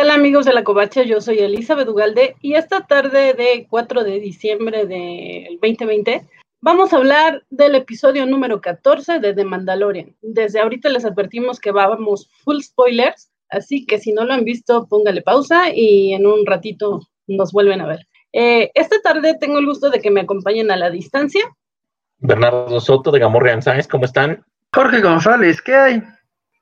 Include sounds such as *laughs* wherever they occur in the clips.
Hola, ¿qué tal amigos de la Covacha? Yo soy Elizabeth Ugalde y esta tarde de 4 de diciembre del 2020 vamos a hablar del episodio número 14 de The Mandalorian. Desde ahorita les advertimos que vamos full spoilers, así que si no lo han visto, póngale pausa y en un ratito nos vuelven a ver. Eh, esta tarde tengo el gusto de que me acompañen a la distancia. Bernardo Soto de Gamorrean Science, ¿cómo están? Jorge González, ¿qué hay?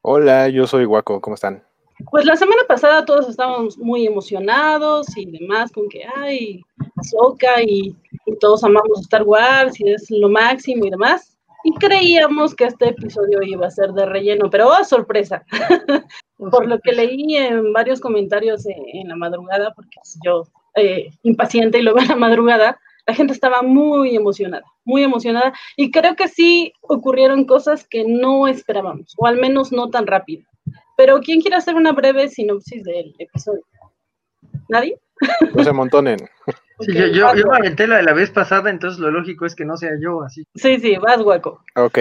Hola, yo soy Guaco, ¿cómo están? Pues la semana pasada todos estábamos muy emocionados y demás con que hay Ahsoka y, y, todos amamos Star Wars y es lo máximo y demás. Y creíamos que este episodio iba a ser de relleno, pero oh, sorpresa. *laughs* Por lo que leí en varios comentarios en, la madrugada, porque yo eh, impaciente y luego en la madrugada, la gente estaba muy emocionada, muy emocionada. Y creo que sí ocurrieron cosas que no esperábamos, o al menos no tan rápido. Pero ¿quién quiere hacer una breve sinopsis del episodio? ¿Nadie? No se amontonen. Sí, yo, yo, yo, me aventé la de la vez pasada, entonces lo lógico es que no sea yo así. Sí, sí, vas hueco. Ok,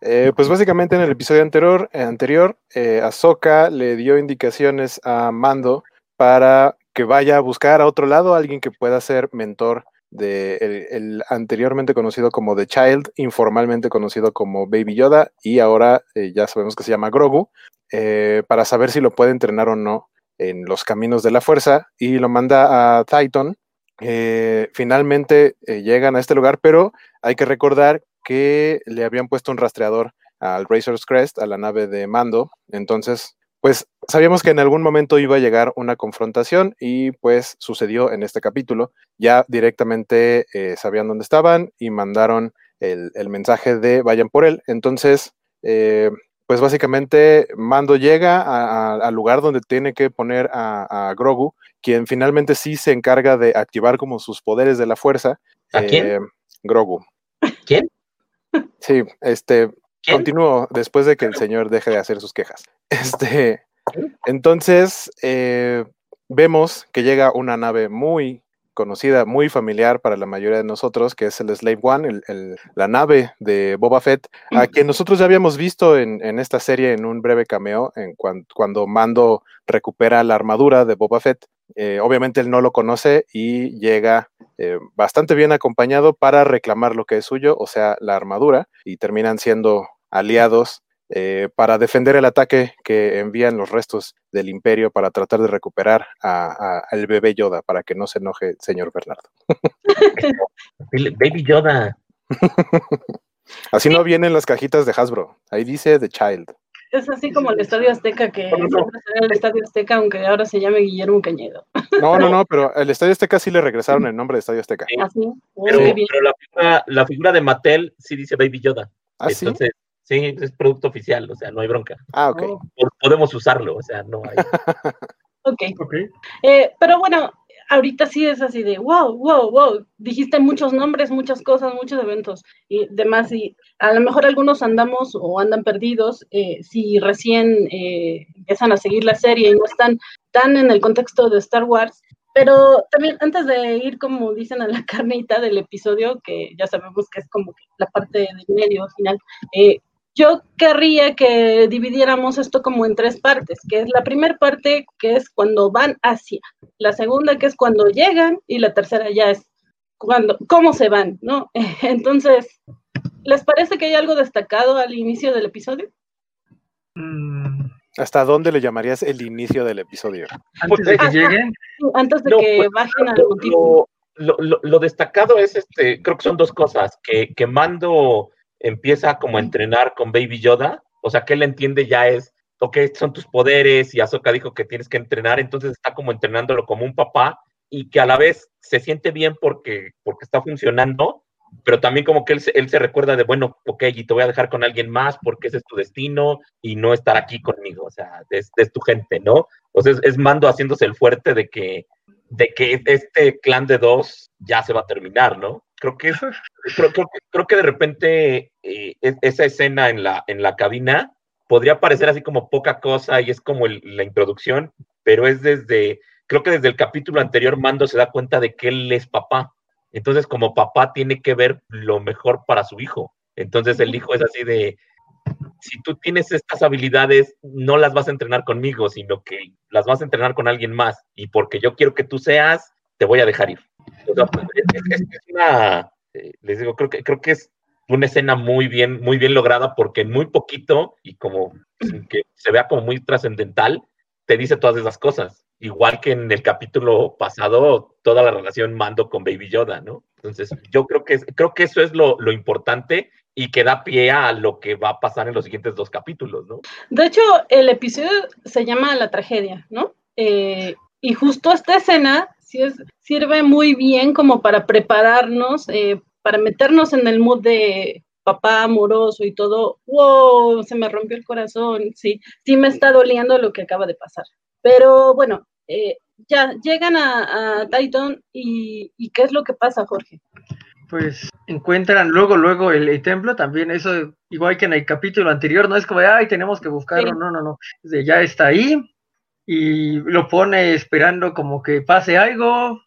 eh, pues básicamente en el episodio anterior, eh, anterior eh, Ahsoka le dio indicaciones a Mando para que vaya a buscar a otro lado a alguien que pueda ser mentor de el, el, anteriormente conocido como The Child, informalmente conocido como Baby Yoda, y ahora eh, ya sabemos que se llama Grogu, eh, para saber si lo puede entrenar o no en los caminos de la fuerza, y lo manda a Titan. Eh, finalmente llegan a este lugar, pero hay que recordar que le habían puesto un rastreador al Razor's Crest, a la nave de mando, entonces pues sabíamos que en algún momento iba a llegar una confrontación y pues sucedió en este capítulo. Ya directamente eh, sabían dónde estaban y mandaron el, el, mensaje de vayan por él. Entonces, eh, pues básicamente Mando llega al lugar donde tiene que poner a, a, Grogu, quien finalmente sí se encarga de activar como sus poderes de la fuerza. ¿A quién? Eh, Grogu. ¿Quién? Sí, este, ¿Quién? Continúo después de que el señor deje de hacer sus quejas. *laughs* Este, entonces, eh, vemos que llega una nave muy conocida, muy familiar para la mayoría de nosotros, que es el Slave One, el, el, la nave de Boba Fett, a quien nosotros ya habíamos visto en, en esta serie en un breve cameo, en cuan, cuando Mando recupera la armadura de Boba Fett. Eh, obviamente él no lo conoce y llega eh, bastante bien acompañado para reclamar lo que es suyo, o sea, la armadura, y terminan siendo aliados eh, para defender el ataque que envían los restos del imperio para tratar de recuperar al bebé Yoda, para que no se enoje el señor Bernardo. *laughs* Baby Yoda. *laughs* Así no vienen las cajitas de Hasbro, ahí dice The Child. Es así como el Estadio Azteca, que el Estadio Azteca, aunque ahora se llame Guillermo Cañedo. No, no, no, pero el Estadio Azteca sí le regresaron el nombre de Estadio Azteca. ¿Ah, sí? Pero, pero la, figura, la, figura, de Mattel sí dice Baby Yoda. ¿Ah, Entonces, sí? es producto oficial, o sea, no hay bronca. Ah, ok. Podemos usarlo, o sea, no hay. *laughs* ok. okay. Eh, pero bueno, ahorita sí es así de wow, wow, wow. Dijiste muchos nombres, muchas cosas, muchos eventos y demás. Y a lo mejor algunos andamos o andan perdidos eh, si recién eh, empiezan a seguir la serie y no están tan en el contexto de Star Wars. Pero también antes de ir, como dicen, a la *laughs* carnita del episodio, que ya sabemos que es como la parte del medio final, eh, yo querría que dividiéramos esto como en tres partes, que es la primera parte que es cuando van hacia, la segunda que es cuando llegan y la tercera ya es cuando, cómo se van, ¿no? *laughs* Entonces, ¿les parece que hay algo destacado al inicio del episodio? Mm. ¿Hasta dónde le llamarías el inicio del episodio? Antes de que Hasta, lleguen. Antes de no, que pues, bajen al lo, lo, lo, lo, destacado es, este, creo que son dos cosas, que, que Mando empieza como a entrenar con Baby Yoda, o sea que él entiende ya es, ok, son tus poderes y Ahsoka dijo que tienes que entrenar, entonces está como entrenándolo como un papá y que a la vez se siente bien porque, porque está funcionando, pero también como que él, él se recuerda de, bueno, ok, y te voy a dejar con alguien más porque ese es tu destino y no estar aquí conmigo, o sea, es, es tu gente, ¿no? O sea, es, es Mando haciéndose el fuerte de que, de que este clan de dos ya se va a terminar, ¿no? Creo que, creo, creo, creo que de repente eh, esa escena en la, en la cabina podría parecer así como poca cosa y es como el, la introducción, pero es desde, creo que desde el capítulo anterior Mando se da cuenta de que él es papá. Entonces, como papá tiene que ver lo mejor para su hijo. Entonces el hijo es así de, si tú tienes estas habilidades, no las vas a entrenar conmigo, sino que las vas a entrenar con alguien más. Y porque yo quiero que tú seas, te voy a dejar ir. Es, una, eh, les digo, creo que, creo que es una escena muy bien, muy bien lograda porque en muy poquito y como que se vea como muy trascendental, te dice todas esas cosas. Igual que en el capítulo pasado, toda la relación Mando con Baby Yoda, ¿no? Entonces, yo creo que, creo que eso es lo, lo importante y que da pie a lo que va a pasar en los siguientes dos capítulos, ¿no? De hecho, el episodio se llama La tragedia, ¿no? Eh, y justo esta escena sí es, sirve muy bien como para prepararnos, eh, para meternos en el mood de papá amoroso y todo, wow, se me rompió el corazón, sí, sí me está doliendo lo que acaba de pasar. Pero bueno, eh, ya llegan a, a Titan y, y ¿qué es lo que pasa, Jorge? pues encuentran luego, luego el, templo, también eso, igual que en el capítulo anterior, no es como, ay, tenemos que buscarlo, no, no, no, ya está ahí y lo pone esperando como que pase algo,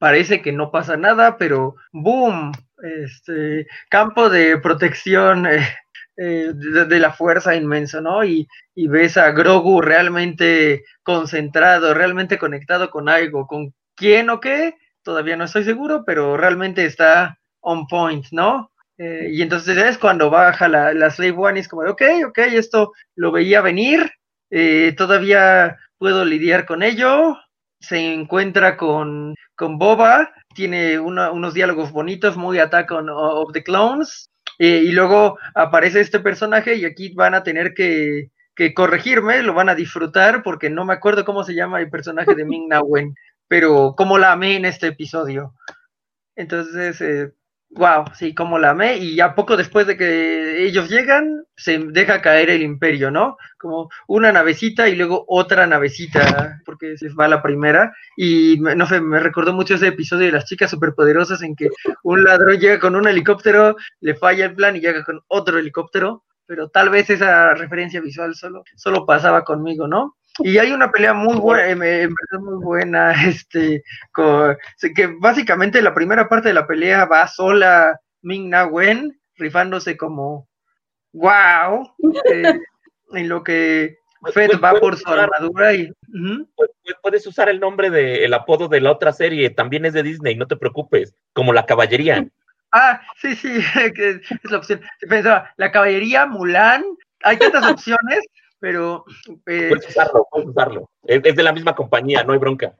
parece que no pasa nada, pero boom, este campo de protección *laughs* eh, eh, de, la fuerza inmenso, ¿no? Y, y ves a Grogu realmente concentrado, realmente conectado con algo, con quién o qué, todavía no estoy seguro, pero realmente está on point, ¿no? Eh, y entonces es cuando baja la, la Slave One y es como, ok, ok, esto lo veía venir, todavía puedo lidiar con ello. Se encuentra con, con Boba, tiene unos diálogos bonitos, muy Attack on, of the Clones, eh, y luego aparece este personaje y aquí van a tener que, que, corregirme, lo van a disfrutar porque no me acuerdo cómo se llama el personaje de Ming Na Wen, pero cómo la amé en este episodio. Entonces, eh, Wow, sí, como la amé. Y ya poco después de que ellos llegan, se deja caer el imperio, ¿no? Como una navecita y luego otra navecita, porque se va la primera. Y no sé, me recordó mucho ese episodio de las chicas superpoderosas en que un ladrón llega con un helicóptero, le falla el plan y llega con otro helicóptero. Pero tal vez esa referencia visual solo, solo pasaba conmigo, ¿no? Y hay una pelea muy buena, en verdad muy buena, *laughs* este, que básicamente la primera parte de la pelea va sola Ming Na Wen, rifándose como wow, eh, *laughs* en lo que Fed va por su armadura y... Puedes usar el nombre del apodo de la otra serie, también es de Disney, no te preocupes, como la caballería. Ah, sí, sí, *laughs* es la opción. Pensaba, la caballería, Mulan, hay tantas opciones pero... Eh, puedes usarlo, puedes usarlo. Es, de la misma compañía, no hay bronca.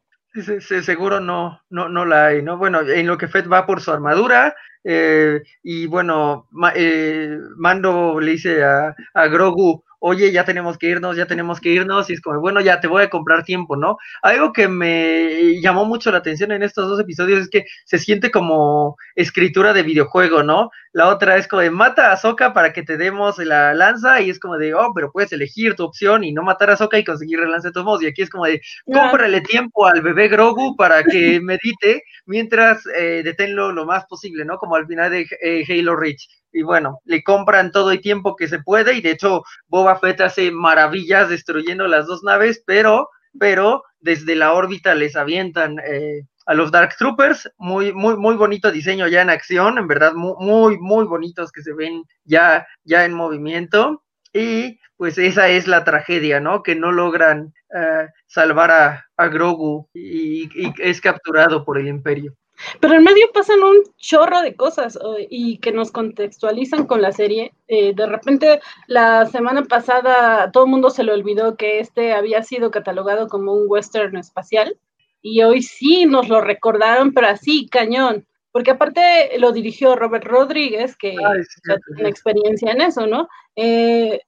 Seguro no, no, no la hay, ¿no? Bueno, en lo que Fed va por su armadura, eh, y bueno, eh, Mando le dice a, a Grogu, oye, ya tenemos que irnos, ya tenemos que irnos, y es como, bueno, ya te voy a comprar tiempo, ¿no? Algo que me llamó mucho la atención en estos dos episodios es que se siente como escritura de videojuego, ¿no? La otra es como de mata a Soka para que te demos la lanza, y es como de, oh, pero puedes elegir tu opción y no matar a Soka y conseguir el lance de todos modos, y aquí es como de, cómprale tiempo al bebé Grogu *laughs* para que medite mientras eh, deténlo lo más posible, ¿no? Como al final de eh, Halo Reach. Y bueno, le compran todo el tiempo que se puede y de hecho Boba Fett hace maravillas destruyendo las dos naves, pero, pero desde la órbita les avientan eh, a los Dark Troopers, muy, muy, muy bonito diseño ya en acción, en verdad muy, muy, bonitos que se ven ya, ya en movimiento y pues esa es la tragedia, ¿no? Que no logran eh, salvar a, a Grogu y es capturado por el imperio. Pero en medio pasan un chorro de cosas y que nos contextualizan con la serie. Eh, de repente, la semana pasada todo el mundo se le olvidó que este había sido catalogado como un western espacial y hoy sí nos lo recordaron, pero así, cañón. Porque aparte lo dirigió Robert Rodríguez, que ya tiene experiencia en eso, ¿no? Eh,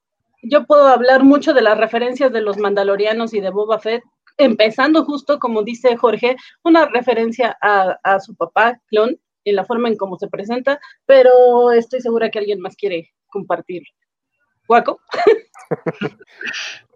yo puedo hablar mucho de las referencias de los Mandalorianos y de Boba Fett, empezando justo, como dice Jorge, una referencia a, su papá, Clon, en la forma en cómo se presenta, pero estoy segura que alguien más quiere compartir. ¿Guaco? *laughs*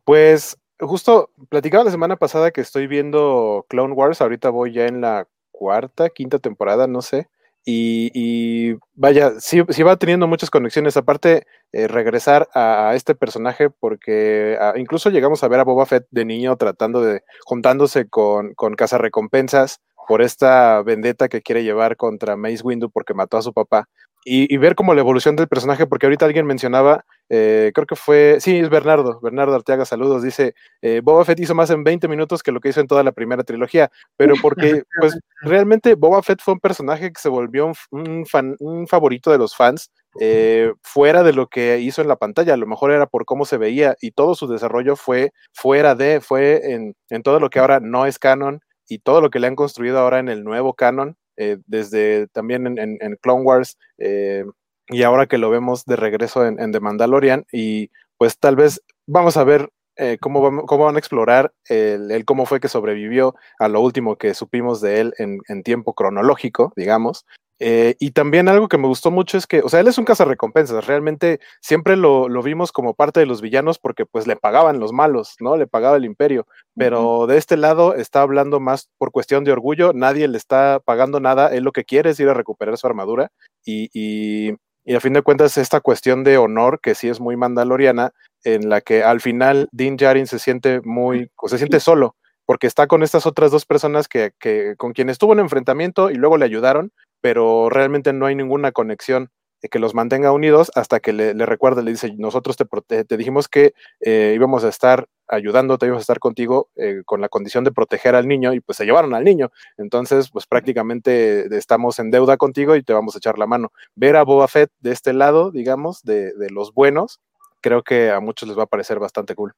pues justo platicaba la semana pasada que estoy viendo Clone Wars, ahorita voy ya en la cuarta, quinta temporada, no sé. Y, vaya, sí, sí, va teniendo muchas conexiones. Aparte, eh, regresar a, este personaje, porque ah, incluso llegamos a ver a Boba Fett de niño tratando de, juntándose con, con recompensas por esta vendetta que quiere llevar contra Mace Windu porque mató a su papá. Y, ver como la evolución del personaje, porque ahorita alguien mencionaba, eh, creo que fue, sí, es Bernardo, Bernardo Arteaga, saludos, dice, eh, Boba Fett hizo más en 20 minutos que lo que hizo en toda la primera trilogía, pero *laughs* porque, pues, realmente Boba Fett fue un personaje que se volvió un, fan, un favorito de los fans, eh, fuera de lo que hizo en la pantalla, a lo mejor era por cómo se veía, y todo su desarrollo fue fuera de, fue en, en todo lo que ahora no es canon, y todo lo que le han construido ahora en el nuevo canon, eh, desde también en, Clone Wars eh, y ahora que lo vemos de regreso en, The Mandalorian y pues tal vez vamos a ver eh, cómo, cómo, van a explorar el, cómo fue que sobrevivió a lo último que supimos de él en, tiempo cronológico, digamos, eh, y también algo que me gustó mucho es que, o sea, él es un cazarrecompensas, realmente siempre lo, vimos como parte de los villanos porque pues le pagaban los malos, ¿no? Le pagaba el imperio, pero de este lado está hablando más por cuestión de orgullo, nadie le está pagando nada, él lo que quiere es ir a recuperar su armadura y, y, a fin de cuentas esta cuestión de honor que sí es muy mandaloriana, en la que al final Din Djarin se siente muy, o se siente solo, porque está con estas otras dos personas que, que, con quienes tuvo un enfrentamiento y luego le ayudaron, pero realmente no hay ninguna conexión que los mantenga unidos hasta que le, recuerde, le dice, nosotros te, te dijimos que eh, íbamos a estar ayudándote, íbamos a estar contigo eh, con la condición de proteger al niño y pues se llevaron al niño. Entonces, pues prácticamente estamos en deuda contigo y te vamos a echar la mano. Ver a Boba Fett de este lado, digamos, de, los buenos, creo que a muchos les va a parecer bastante cool.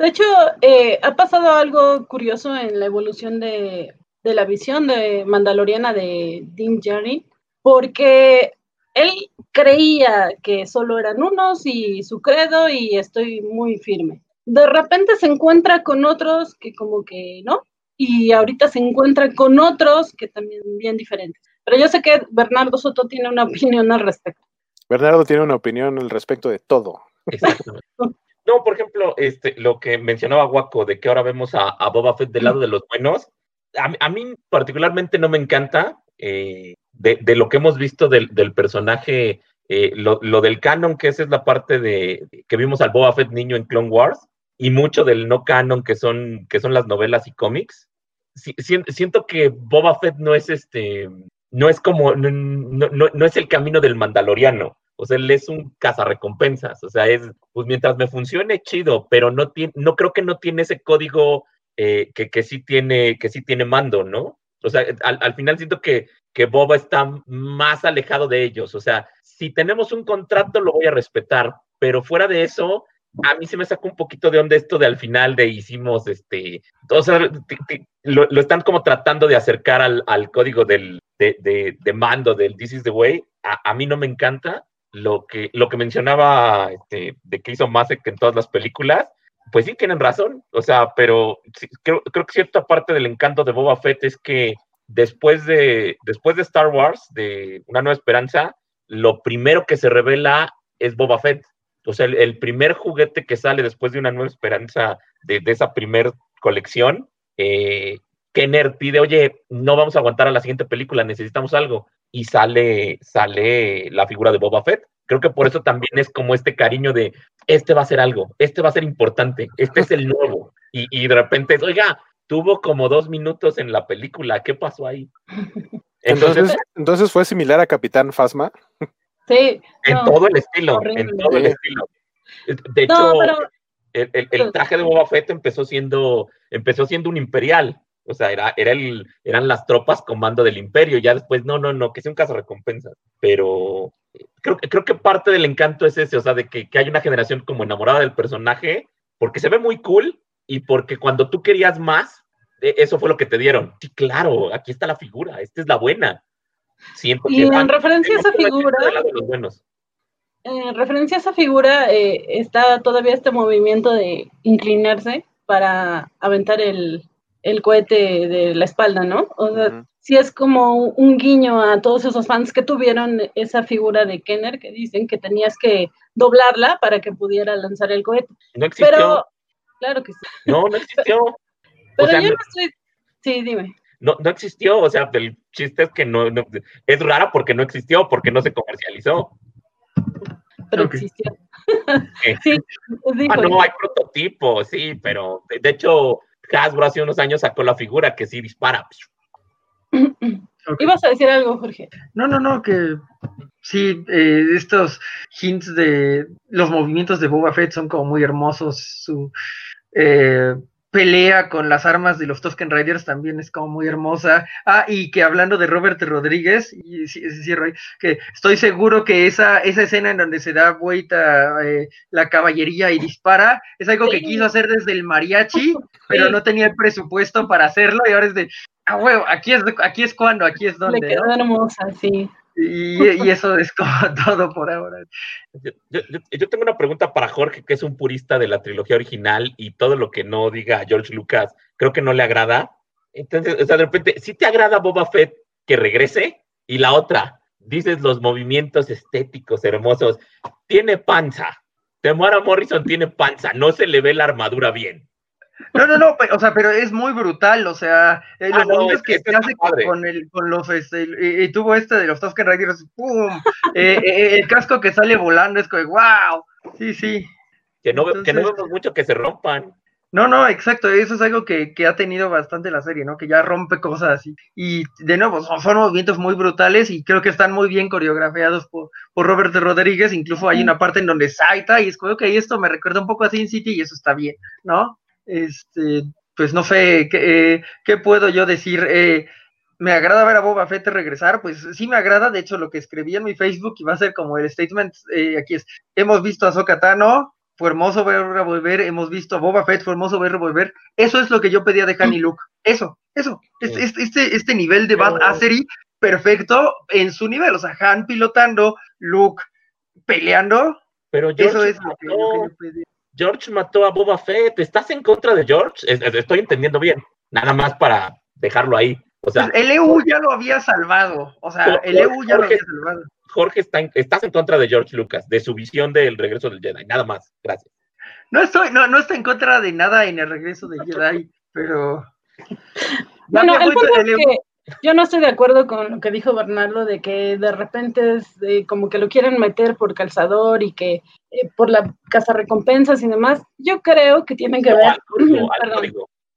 De hecho, eh, ha pasado algo curioso en la evolución de, de la visión de Mandaloriana de Dean Djarin, porque él creía que solo eran unos y su credo y estoy muy firme. De repente se encuentra con otros que como que no, y ahorita se encuentra con otros que también bien diferentes. Pero yo sé que Bernardo Soto tiene una opinión al respecto. Bernardo tiene una opinión al respecto de todo. Exactamente. No, por ejemplo, este, lo que mencionaba Waco, de que ahora vemos a, a Boba Fett del lado de los buenos, a, mí particularmente no me encanta eh, de, lo que hemos visto del, personaje, eh, lo, del canon, que esa es la parte de que vimos al Boba Fett niño en Clone Wars, y mucho del no canon, que son, que son las novelas y cómics. siento que Boba Fett no es este, no es como, no, no, es el camino del mandaloriano. O sea, él es un cazarrecompensas. O sea, es, pues mientras me funcione, chido, pero no, tiene, no creo que no tiene ese código eh, que, que, sí tiene, que sí tiene mando, ¿no? O sea, al, final siento que, que Boba está más alejado de ellos. O sea, si tenemos un contrato, lo voy a respetar, pero fuera de eso, a mí se me sacó un poquito de onda esto de al final de hicimos este, o sea, lo, están como tratando de acercar al, al código del, de, de, mando del This is the Way. A, a, mí no me encanta lo que, lo que mencionaba este, de que hizo Masek en todas las películas pues sí, tienen razón, o sea, pero creo, que cierta parte del encanto de Boba Fett es que después de, después de Star Wars, de Una Nueva Esperanza, lo primero que se revela es Boba Fett. O sea, el, primer juguete que sale después de Una Nueva Esperanza, de, esa primer colección, eh, Kenner pide, oye, no vamos a aguantar a la siguiente película, necesitamos algo. Y sale, sale la figura de Boba Fett. Creo que por eso también es como este cariño de, este va a ser algo, este va a ser importante, este es el nuevo. Y, de repente, oiga, tuvo como dos minutos en la película, ¿qué pasó ahí? *laughs* Entonces, entonces, fue similar a Capitán Fasma. Sí. En todo el estilo, en todo el estilo. De hecho, el, traje de Boba Fett empezó siendo, empezó siendo un imperial. O sea, era, era el, eran las tropas comando del imperio. Ya después, no, no, no, que sea un caso recompensa. Pero creo, creo que parte del encanto es ese, o sea, de que, que hay una generación como enamorada del personaje, porque se ve muy cool y porque cuando tú querías más, e, eso fue lo que te dieron. Sí, claro, aquí está la figura, esta es la buena. Siento y en referencia a esa figura, en referencia a esa figura, está todavía este movimiento de inclinarse para aventar el, el cohete de la espalda, ¿no? O sea, sí es como un guiño a todos esos fans que tuvieron esa figura de Kenner que dicen que tenías que doblarla para que pudiera lanzar el cohete. No existió. Pero, claro que sí. No, no existió. *laughs* Pero yo no estoy... Sí, dime. No, no existió, o sea, el chiste es que no, es rara porque no existió, porque no se comercializó. Pero existió. sí, *laughs* ah, no, hay prototipos, sí, pero de hecho Hasbro hace unos años sacó la figura que sí dispara. Ibas a decir algo, Jorge. No, no, no, que sí, eh, estos hints de los movimientos de Boba Fett son como muy hermosos. Su eh, pelea con las armas de los Tusken Riders también es como muy hermosa. Ah, y que hablando de Robert Rodríguez, y cierro ahí, que estoy seguro que esa, esa escena en donde se da vuelta eh, la caballería y dispara, es algo que quiso hacer desde el mariachi, *laughs* pero no tenía el presupuesto para hacerlo, y ahora es de, ah, huevo, aquí es, aquí es cuando, aquí es donde. Le quedó hermosa, sí. Y, eso es como *laughs* todo por ahora. Yo, tengo una pregunta para Jorge, que es un purista de la trilogía original y todo lo que no diga George Lucas, creo que no le agrada. Entonces, o sea, de repente, si te agrada Boba Fett que regrese? Y la otra, dices los movimientos estéticos hermosos, tiene panza. Temora Morrison tiene panza, no se le ve la armadura bien. No, no, no, o sea, pero es muy brutal, o sea, eh, ah, los que, se hace con, el, con los, este, y, tuvo este de los Tusken Riders, ¡pum! Eh, eh, el casco que sale volando es como, ¡wow! Sí, sí. Que no, que no vemos mucho que se rompan. No, no, exacto, eso es algo que, que, ha tenido bastante la serie, ¿no? Que ya rompe cosas así. Y de nuevo, son, movimientos muy brutales y creo que están muy bien coreografiados por, por Robert Rodríguez. Incluso hay una parte en donde salta y es como, ok, esto me recuerda un poco a Sin City y eso está bien, ¿no? Este, pues no sé, ¿qué, eh, ¿qué puedo yo decir? Eh, ¿Me agrada ver a Boba Fett regresar? Pues sí me agrada, de hecho lo que escribí en mi Facebook y va a ser como el statement, eh, aquí es, hemos visto a Sokatano, fue hermoso verla volver, hemos visto a Boba Fett, fue hermoso volver, eso es lo que yo pedía de Han y Luke, eso, eso, este, este, este, nivel de Bad Assery perfecto en su nivel, o sea, Han pilotando, Luke peleando, pero eso es lo que, yo pedí. George mató a Boba Fett. ¿Estás en contra de George? estoy entendiendo bien. Nada más para dejarlo ahí. O sea, pues el EU ya lo había salvado. O sea, el EU ya lo había salvado. Jorge, está estás en contra de George Lucas, de su visión del regreso del Jedi. Nada más. Gracias. No estoy, no, no estoy en contra de nada en el regreso del Jedi, pero. Bueno, el punto es que yo no estoy de acuerdo con lo que dijo Bernardo de que de repente es como que lo quieren meter por calzador y que eh, por la casa recompensas y demás. Yo creo que tienen que ver *laughs*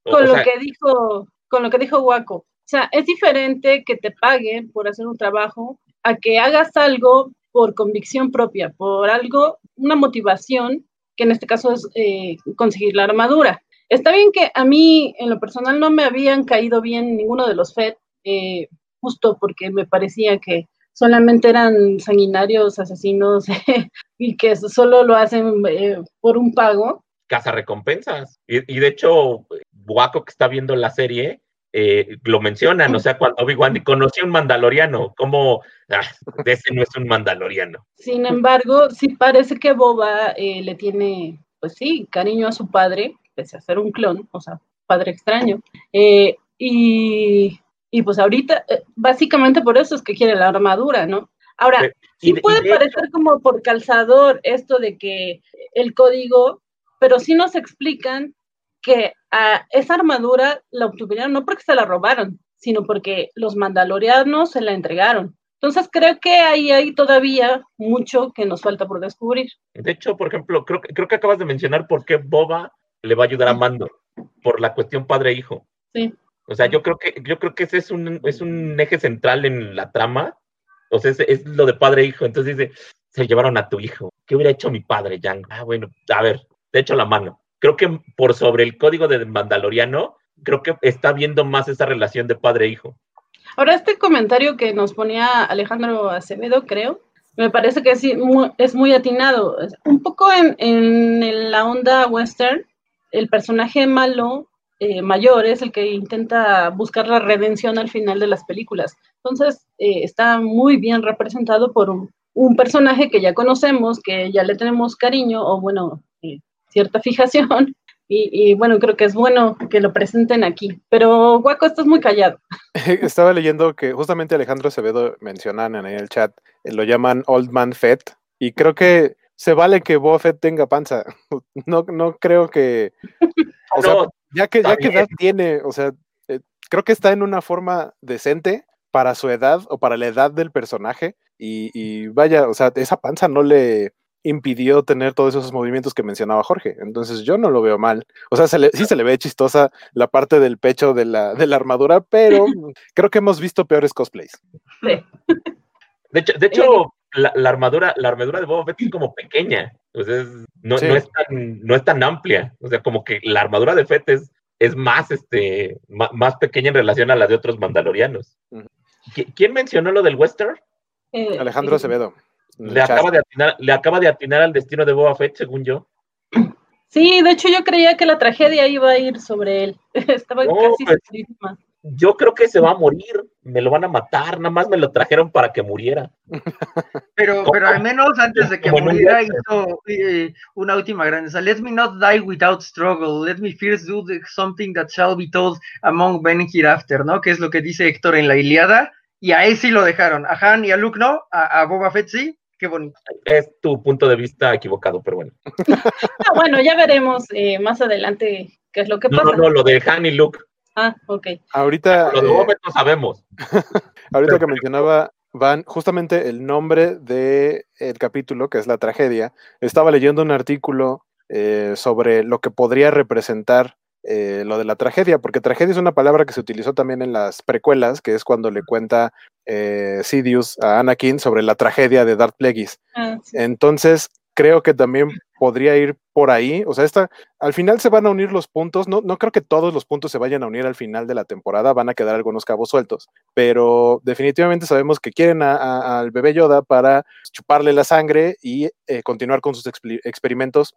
con lo que dijo con lo que dijo Waco. O sea, es diferente que te paguen por hacer un trabajo a que hagas algo por convicción propia, por algo, una motivación, que en este caso es eh, conseguir la armadura. Está bien que a mí, en lo personal, no me habían caído bien ninguno de los FED, eh, justo porque me parecía que solamente eran sanguinarios, asesinos *laughs* y que solo lo hacen eh, por un pago. Casa recompensas. Y, de hecho, Waco que está viendo la serie, eh, lo mencionan, o sea, cuando Obi-Wan conoció un mandaloriano, como ah, ese no es un mandaloriano. Sin embargo, sí parece que Boba le tiene, pues sí, cariño a su padre, pese a ser un clon, o sea, padre extraño. y y pues ahorita, eh, básicamente por eso es que quiere la armadura, ¿no? Ahora, sí puede parecer como por calzador esto de que el código, pero sí nos explican que a esa armadura la obtuvieron no porque se la robaron, sino porque los mandalorianos se la entregaron. Entonces creo que ahí hay todavía mucho que nos falta por descubrir. De hecho, por ejemplo, creo, creo que acabas de mencionar por qué Boba le va a ayudar a Mando, por la cuestión padre-hijo. Sí. O sea, yo creo que, yo creo que ese es un, es un eje central en la trama. O sea, es, lo de padre e hijo. Entonces dice, se llevaron a tu hijo. ¿Qué hubiera hecho mi padre, Yang? Ah, bueno, a ver, te echo la mano. Creo que por sobre el código de Mandaloriano, creo que está viendo más esa relación de padre e hijo. Ahora, este comentario que nos ponía Alejandro Acevedo, creo, me parece que sí, es muy atinado. Un poco en, en la onda western, el personaje malo eh, mayor es el que intenta buscar la redención al final de las películas. Entonces, eh, está muy bien representado por un, personaje que ya conocemos, que ya le tenemos cariño o, bueno, eh, cierta *laughs* fijación. Y, bueno, creo que es bueno que lo presenten aquí. Pero, Guaco, estás muy callado. *laughs* *laughs* Estaba leyendo que justamente Alejandro Acevedo mencionan en el chat, lo llaman Old Man Fett, y creo que se vale que Boba Fett tenga panza. No, no creo que. O sea, ya que, ya que edad tiene, o sea, eh, creo que está en una forma decente para su edad o para la edad del personaje. Y, vaya, o sea, esa panza no le, impidió tener todos esos movimientos que mencionaba Jorge. Entonces yo no lo veo mal. O sea, se le, sí se le ve chistosa la parte del pecho de la, de la armadura, pero *laughs* creo que hemos visto peores cosplays. De hecho, de hecho la, armadura, la armadura de Boba Fett es como pequeña. Entonces, no, no, es tan, no es tan amplia. O sea, como que la armadura de Fett es, es más, este, más, pequeña en relación a la de otros mandalorianos. ¿Quién mencionó lo del western? Eh, Alejandro Acevedo. Le acaba, de atinar, le acaba de atinar al destino de Boba Fett, según yo. Sí, de hecho yo creía que la tragedia iba a ir sobre él. *laughs* Estaba casi pues, Yo creo que se va a morir, me lo van a matar, nada más me lo trajeron para que muriera. Pero, pero al menos antes de que muriera hizo eh, una última grandeza. Let me not die without struggle. Let me first do something that shall be told among men hereafter, ¿no? Que es lo que dice Héctor en la Iliada. Y a él sí lo dejaron. A Han y a Luke no, a, a Boba Fett sí, Qué bonito. Es tu punto de vista equivocado, pero bueno. *laughs* ah, bueno, ya veremos eh, más adelante qué es lo que pasa. No, no, lo de Han y Luke. Ah, ok. Ahorita. Lo de eh, no sabemos. *laughs* ahorita que mencionaba Van, justamente el nombre del el capítulo, que es la tragedia, estaba leyendo un artículo eh, sobre lo que podría representar eh, lo de la tragedia, porque tragedia es una palabra que se utilizó también en las precuelas, que es cuando le cuenta eh, Sidious a Anakin sobre la tragedia de Darth Plagueis. Ah, Entonces, creo que también podría ir por ahí. O sea, esta, al final se van a unir los puntos. No, no creo que todos los puntos se vayan a unir al final de la temporada. Van a quedar algunos cabos sueltos. Pero definitivamente sabemos que quieren al bebé Yoda para chuparle la sangre y eh, continuar con sus experimentos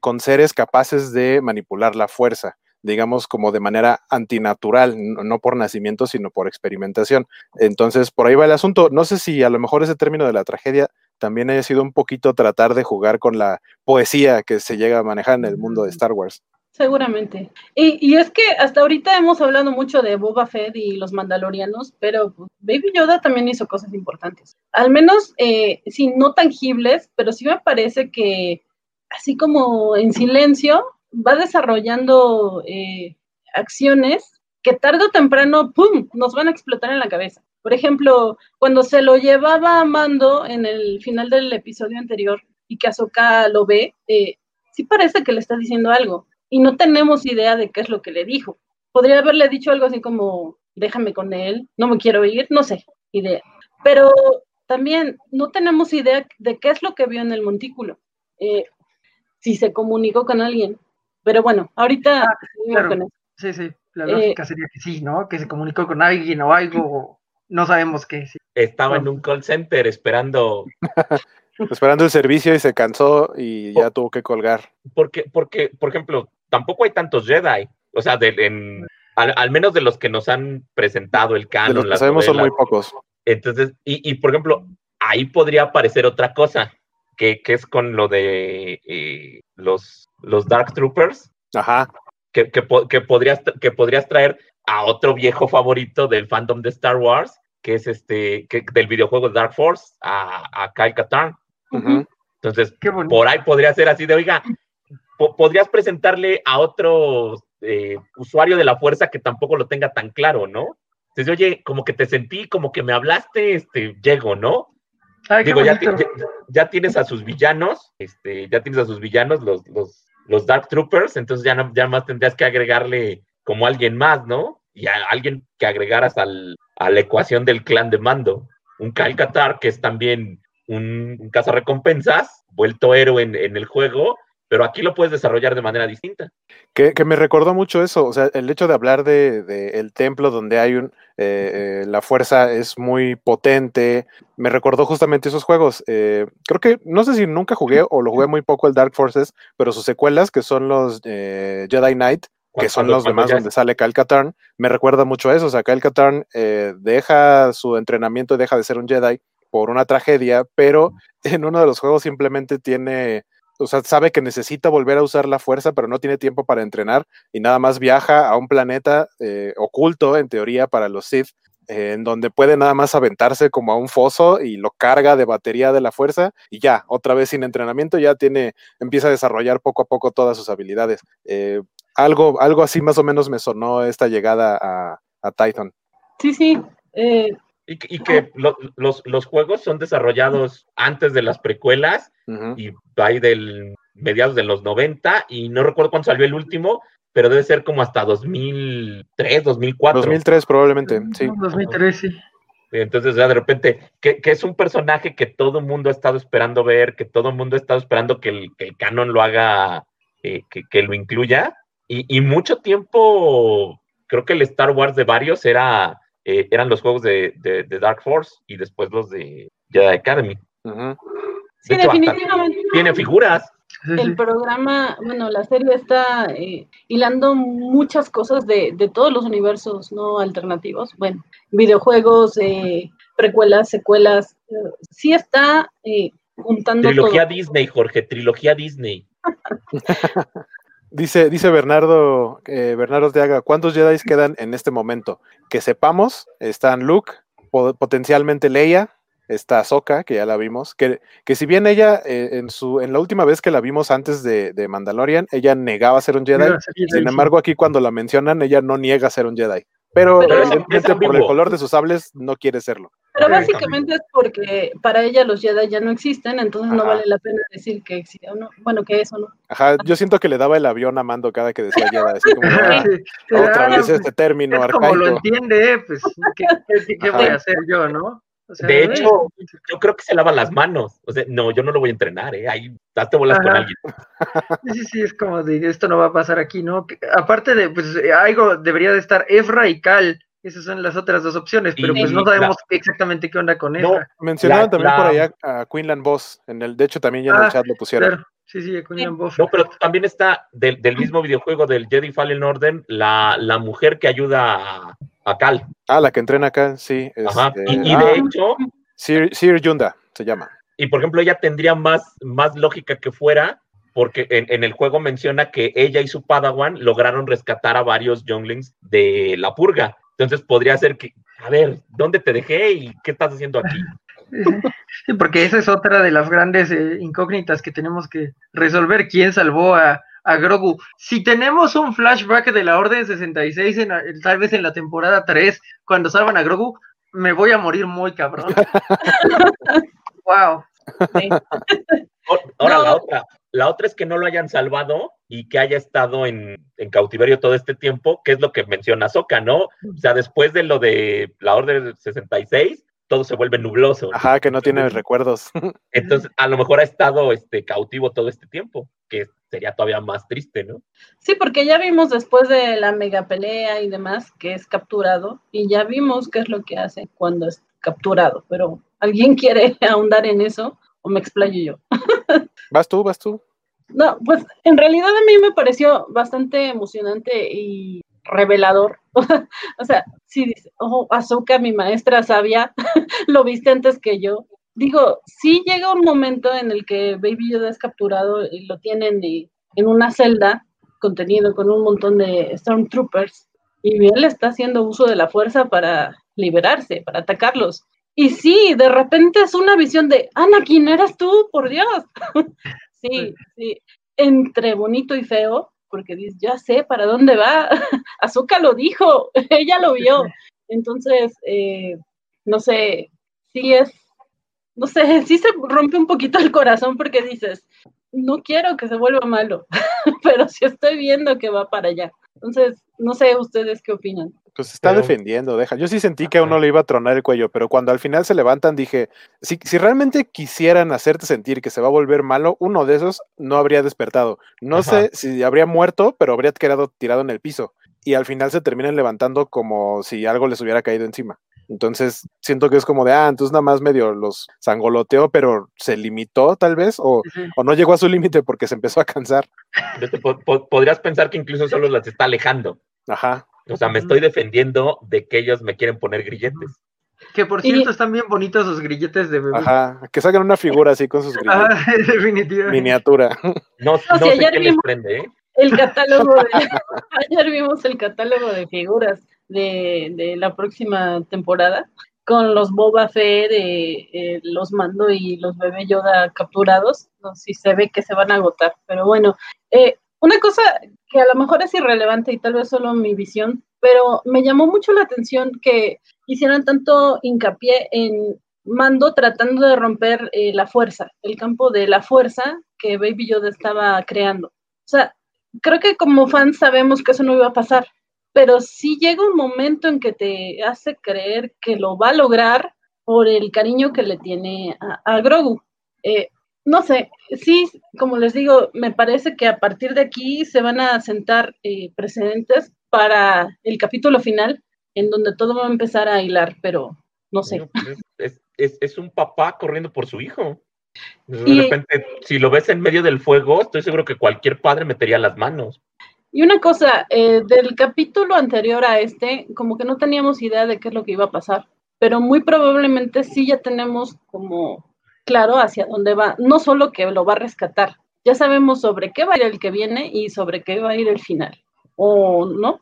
con seres capaces de manipular la fuerza digamos, como de manera antinatural, no por nacimiento, sino por experimentación. Entonces, por ahí va el asunto. No sé si a lo mejor ese término de la tragedia también haya sido un poquito tratar de jugar con la poesía que se llega a manejar en el mundo de Star Wars. Seguramente. Y, es que hasta ahorita hemos hablado mucho de Boba Fett y los mandalorianos, pero Baby Yoda también hizo cosas importantes. Al menos, eh, sí, no tangibles, pero sí me parece que así como en silencio, va desarrollando eh, acciones que tarde o temprano, ¡pum!, nos van a explotar en la cabeza. Por ejemplo, cuando se lo llevaba a Mando en el final del episodio anterior y que Ahsoka lo ve, eh, sí parece que le está diciendo algo y no tenemos idea de qué es lo que le dijo. Podría haberle dicho algo así como, déjame con él, no me quiero ir, no sé, idea. Pero también no tenemos idea de qué es lo que vio en el montículo. Eh, si se comunicó con alguien, pero bueno, ahorita ah, Sí, sí, la eh, lógica sería que sí, ¿no? Que se comunicó con alguien o algo, no sabemos qué. Estaba en un call center esperando. *laughs* esperando el servicio y se cansó y ya tuvo que colgar. Porque, porque, por ejemplo, tampoco hay tantos Jedi. O sea, de, al, menos de los que nos han presentado el canon. De los que sabemos son muy pocos. Entonces, y, y por ejemplo, ahí podría aparecer otra cosa, que, que es con lo de eh, los los Dark Troopers. Ajá. Que, que, podrías, que podrías traer a otro viejo favorito del fandom de Star Wars, que es este, que, del videojuego Dark Force, a, a Kyle Katarn. Entonces, por ahí podría ser así de, oiga, podrías presentarle a otro eh, usuario de la fuerza que tampoco lo tenga tan claro, ¿no? Entonces, oye, como que te sentí, como que me hablaste, este, llego, ¿no? Digo, ya, ya, tienes a sus villanos, este, ya tienes a sus villanos, los, los, los Dark Troopers, entonces ya, no, ya más tendrías que agregarle como alguien más, ¿no? Y alguien que agregaras al, a la ecuación del clan de mando. Un Kyle que es también un, un cazarrecompensas, vuelto héroe en, el juego, pero aquí lo puedes desarrollar de manera distinta. Que, me recordó mucho eso, o sea, el hecho de hablar de, de el templo donde hay un, eh, eh, la fuerza es muy potente, me recordó justamente esos juegos. Eh, creo que, no sé si nunca jugué o lo jugué muy poco el Dark Forces, pero sus secuelas, que son los Jedi Knight, que son los demás donde sale Kyle Katarn, me recuerda mucho a eso. O sea, Kyle Katarn deja su entrenamiento y deja de ser un Jedi por una tragedia, pero en uno de los juegos simplemente tiene o sea, sabe que necesita volver a usar la fuerza, pero no tiene tiempo para entrenar y nada más viaja a un planeta eh, oculto, en teoría, para los Sith, eh, en donde puede nada más aventarse como a un foso y lo carga de batería de la fuerza y ya, otra vez sin entrenamiento, ya tiene, empieza a desarrollar poco a poco todas sus habilidades. Eh, algo, algo así más o menos me sonó esta llegada a, a Titan. Sí, sí. Y, que- y que lo- los, los juegos son desarrollados antes de las precuelas y hay del mediados de los 90 y no recuerdo cuándo salió el último, pero debe ser como hasta 2003, 2004. 2003 probablemente, sí. 2003, sí. Entonces, ya de repente, que, que es un personaje que todo el mundo ha estado esperando ver, que todo el mundo ha estado esperando que el, que el canon lo haga, eh, que, que lo incluya. Y, y mucho tiempo, creo que el Star Wars de varios era, eh, eran los juegos de, de- de Dark Force y después los de Jedi Academy. Ujú. Sí, hecho, definitivamente. Tiene figuras. El programa, bueno, la serie está eh, hilando muchas cosas de, de todos los universos no alternativos. Bueno, videojuegos, eh, precuelas, secuelas. eh, sí está eh, juntando Trilogía todo. Disney, Jorge, trilogía Disney. *laughs* Dice, dice Bernardo, eh, Bernardo Teaga, ¿cuántos Jedi quedan en este momento? Que sepamos, están Luke, po- potencialmente Leia, está Ahsoka, que ya la vimos, que, que si bien ella, eh, en su, en la última vez que la vimos antes de, de Mandalorian, ella negaba ser un Jedi, Mira, sí, sí, sin sí. embargo aquí cuando la mencionan, ella no niega ser un Jedi. Pero, evidentemente por el color de sus sables no quiere serlo. Pero básicamente es porque para ella los Jedi ya no existen, entonces no Ajá. vale la pena decir que existe o no. Bueno, que eso no. Ajá, yo siento que le daba el avión a Mando cada que decía Jedi, así como, *laughs* ah, otra ah, vez pues, este término es como lo arcaico. entiende, eh, pues, ¿qué, qué- qué voy a hacer yo, no? O sea, De eh, hecho, yo creo que se lava las manos. O sea, no, yo no lo voy a entrenar, ¿eh? Ahí, date bolas con Ajá. alguien. *laughs* Sí, sí, es como de esto no va a pasar aquí, ¿no? Que- aparte de, pues, algo debería de estar Efra y Cal. Esas son las otras dos opciones, pero Y pues no la- sabemos exactamente qué onda con No, Efra. Mencionaban La- también la- por allá a Quinlan Boss, en el, de hecho también ya en el Ah, chat lo pusieron. Claro, sí, sí, Ian Boff. No, pero también está del, del mismo videojuego del Jedi Fallen Order, la, la mujer que ayuda a, a Cal. Ah, la que entrena acá, sí. Ajá. este, Y, y ah, de hecho, Sir, Sir Yunda se llama. y por ejemplo, ella tendría más, más lógica que fuera, porque en, en el juego menciona que ella y su Padawan lograron rescatar a varios younglings de la purga. Entonces podría ser que, a ver, ¿dónde te dejé y qué estás haciendo aquí? Sí, porque esa es otra de las grandes eh, incógnitas que tenemos que resolver. ¿Quién salvó a, a Grogu? Si tenemos un flashback de la Orden 66, en, tal vez en la temporada 3, cuando salvan a Grogu, me voy a morir muy cabrón. *laughs* wow. *laughs* Sí. Ahora, No. la otra, la otra es que no lo hayan salvado y que haya estado en, en cautiverio todo este tiempo, que es lo que menciona Soka, ¿no? O sea, después de lo de la Orden 66, todo se vuelve nubloso. Ajá, que no tiene recuerdos. *laughs* Entonces, a lo mejor ha estado este, cautivo todo este tiempo, que sería todavía más triste, ¿no? Sí, porque ya vimos después de la mega pelea y demás que es capturado y ya vimos qué es lo que hace cuando es capturado, pero ¿alguien quiere ahondar en eso o me explayo yo? *laughs* ¿Vas tú? ¿Vas tú? No, pues en realidad a mí me pareció bastante emocionante y revelador. *laughs* o sea, sí dice, oh, Azuka, mi maestra sabia, *laughs* lo viste antes que yo. Digo, sí llega un momento en el que Baby Yoda es capturado y lo tienen en una celda contenido con un montón de Stormtroopers y él está haciendo uso de la fuerza para liberarse, para atacarlos. Y sí, de repente es una visión de, Anakin, eras tú, por Dios. *laughs* sí, sí, entre bonito y feo, porque dices, ya sé para dónde va. *laughs* Azuka lo dijo, *laughs* ella lo vio. *laughs* Entonces, eh, no sé, sí es, no sé, sí se rompe un poquito el corazón porque dices, no quiero que se vuelva malo, pero sí estoy viendo que va para allá. Entonces, no sé ustedes qué opinan. Pues está Pero- defendiendo, deja. Yo sí sentí que a uno le iba a tronar el cuello, pero cuando al final se levantan dije, si, si realmente quisieran hacerte sentir que se va a volver malo, uno de esos no habría despertado. No Ajá. sé si habría muerto, pero habría quedado tirado en el piso. Y al final se terminan levantando como si algo les hubiera caído encima. Entonces siento que es como de, ah, entonces nada más medio los zangoloteó, pero se limitó tal vez, o, o no llegó a su límite porque se empezó a cansar. Podrías pensar que incluso solo las está alejando. Ajá. O sea, me estoy defendiendo de que ellos me quieren poner grilletes. Que por Y- cierto están bien bonitos sus grilletes de bebé. Ajá. Que sacan una figura así con sus grilletes. Ajá, *laughs* definitivamente. Miniatura. No, no si sé ayer qué les vimos- prende, ¿eh? El catálogo de, *laughs* ayer vimos el catálogo de figuras de, de la próxima temporada con los Boba Fett, de, eh, los Mando y los Bebé Yoda capturados. No sé si se ve que se van a agotar, pero bueno. eh, una cosa que a lo mejor es irrelevante y tal vez solo mi visión, pero me llamó mucho la atención que hicieran tanto hincapié en Mando tratando de romper eh, la fuerza, el campo de la fuerza que Baby Yoda estaba creando. O sea, creo que como fans sabemos que eso no iba a pasar, pero sí llega un momento en que te hace creer que lo va a lograr por el cariño que le tiene a, Grogu. Eh, no sé, sí, como les digo, me parece que a partir de aquí se van a sentar eh, precedentes para el capítulo final, en donde todo va a empezar a hilar, pero no sé. Pues, es, un papá corriendo por su hijo. De repente, si lo ves en medio del fuego, estoy seguro que cualquier padre metería las manos. Y una cosa, eh, del capítulo anterior a este, como que no teníamos idea de qué es lo que iba a pasar, pero muy probablemente sí ya tenemos como claro hacia dónde va, no solo que lo va a rescatar, ya sabemos sobre qué va a ir el que viene y sobre qué va a ir el final, ¿o no?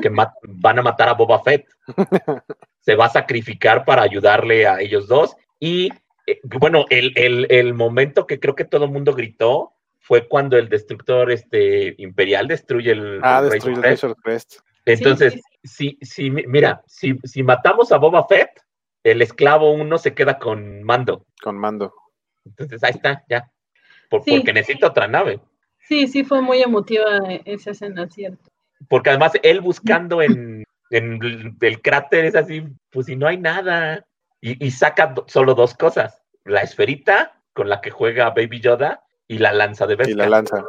Que, van a matar a Boba Fett. *laughs* Se va a sacrificar para ayudarle a ellos dos y eh, bueno, el, el, momento que creo que todo el mundo gritó fue cuando el destructor este, imperial destruye el. Ah, destruye el Crest. Entonces, Si, si, mira, si, si matamos a Boba Fett, el esclavo uno se queda con mando. Con mando. Entonces ahí está, ya. Porque necesita otra nave. Sí, sí, fue muy emotiva esa escena, cierto. Porque además él buscando en, en el cráter es así, pues si no hay nada. Y, saca solo dos cosas: la esferita con la que juega Baby Yoda y la lanza de Beskar. Y la lanza.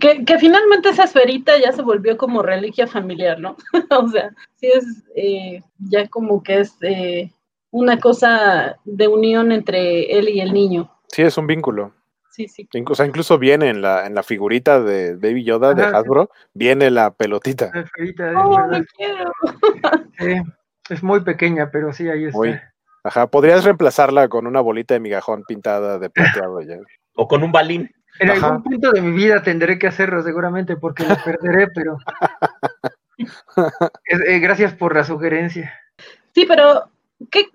Que, finalmente esa esferita ya se volvió como reliquia familiar, ¿no? *laughs* o sea, sí es eh, ya como que es eh, una cosa de unión entre él y el niño. Sí, es un vínculo. Sí, sí. Incluso, incluso viene en la, en la figurita de Baby Yoda de Hasbro, viene la pelotita. La esferita, oh, quiero. *laughs* Es muy pequeña, pero sí, ahí está. Ajá, podrías reemplazarla con una bolita de migajón pintada de plateado ya. O con un balín. En algún punto de mi vida tendré que hacerlo seguramente porque lo perderé, *laughs* pero *laughs* eh, gracias por la sugerencia. Sí, pero ¿qué,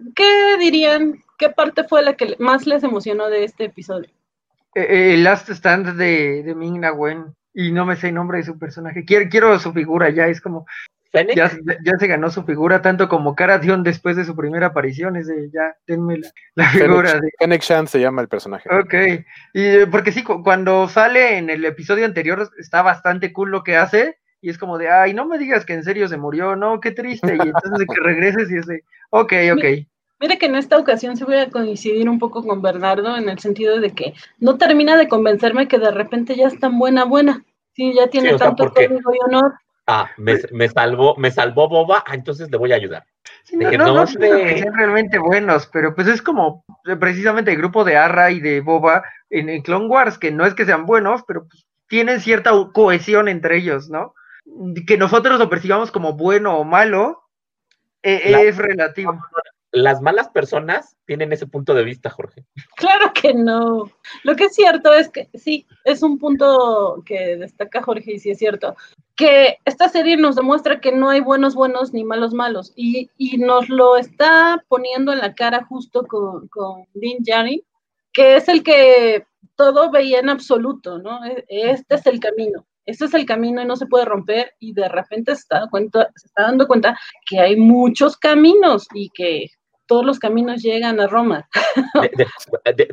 dirían? ¿Qué parte fue la que más les emocionó de este episodio? Eh, eh, el Last Stand de, de Ming Na Wen y no me sé el nombre de su personaje. Quiero, quiero su figura ya, es como ya, se ganó su figura tanto como Cara después de su primera aparición. Es de ya, denme la, figura de. Fennec Shan se llama el personaje. Ok. Y eh, porque sí, cuando sale en el episodio anterior está bastante cool lo que hace. Y es como de, ay, no me digas que en serio se murió, no, qué triste. Y entonces de que *laughs* regreses y es de, ok, ok. Mire que en esta ocasión se voy a coincidir un poco con Bernardo en el sentido de que no termina de convencerme que de repente ya es tan buena, buena. Sí, ya tiene tanto código y honor ah, me, salvó, me salvó Boba, ah, entonces le voy a ayudar. no, no, que sean realmente buenos, pero pues es como eh, precisamente el grupo de Arra y de Boba en, Clone Wars, que no es que sean buenos, pero pues, tienen cierta cohesión entre ellos, ¿no? Que nosotros lo percibamos como bueno o malo, eh, es relativo las malas personas tienen ese punto de vista, Jorge. Claro que no. Lo que es cierto es que sí, es un punto que destaca Jorge y sí es cierto, que esta serie nos demuestra que no hay buenos buenos ni malos malos y, nos lo está poniendo en la cara justo con, con Dean Jarry, que es el que todo veía en absoluto, ¿no? E, este es el camino. Este es el camino y no se puede romper y de repente se está, cuenta, se está dando cuenta que hay muchos caminos y que todos los caminos llegan a Roma.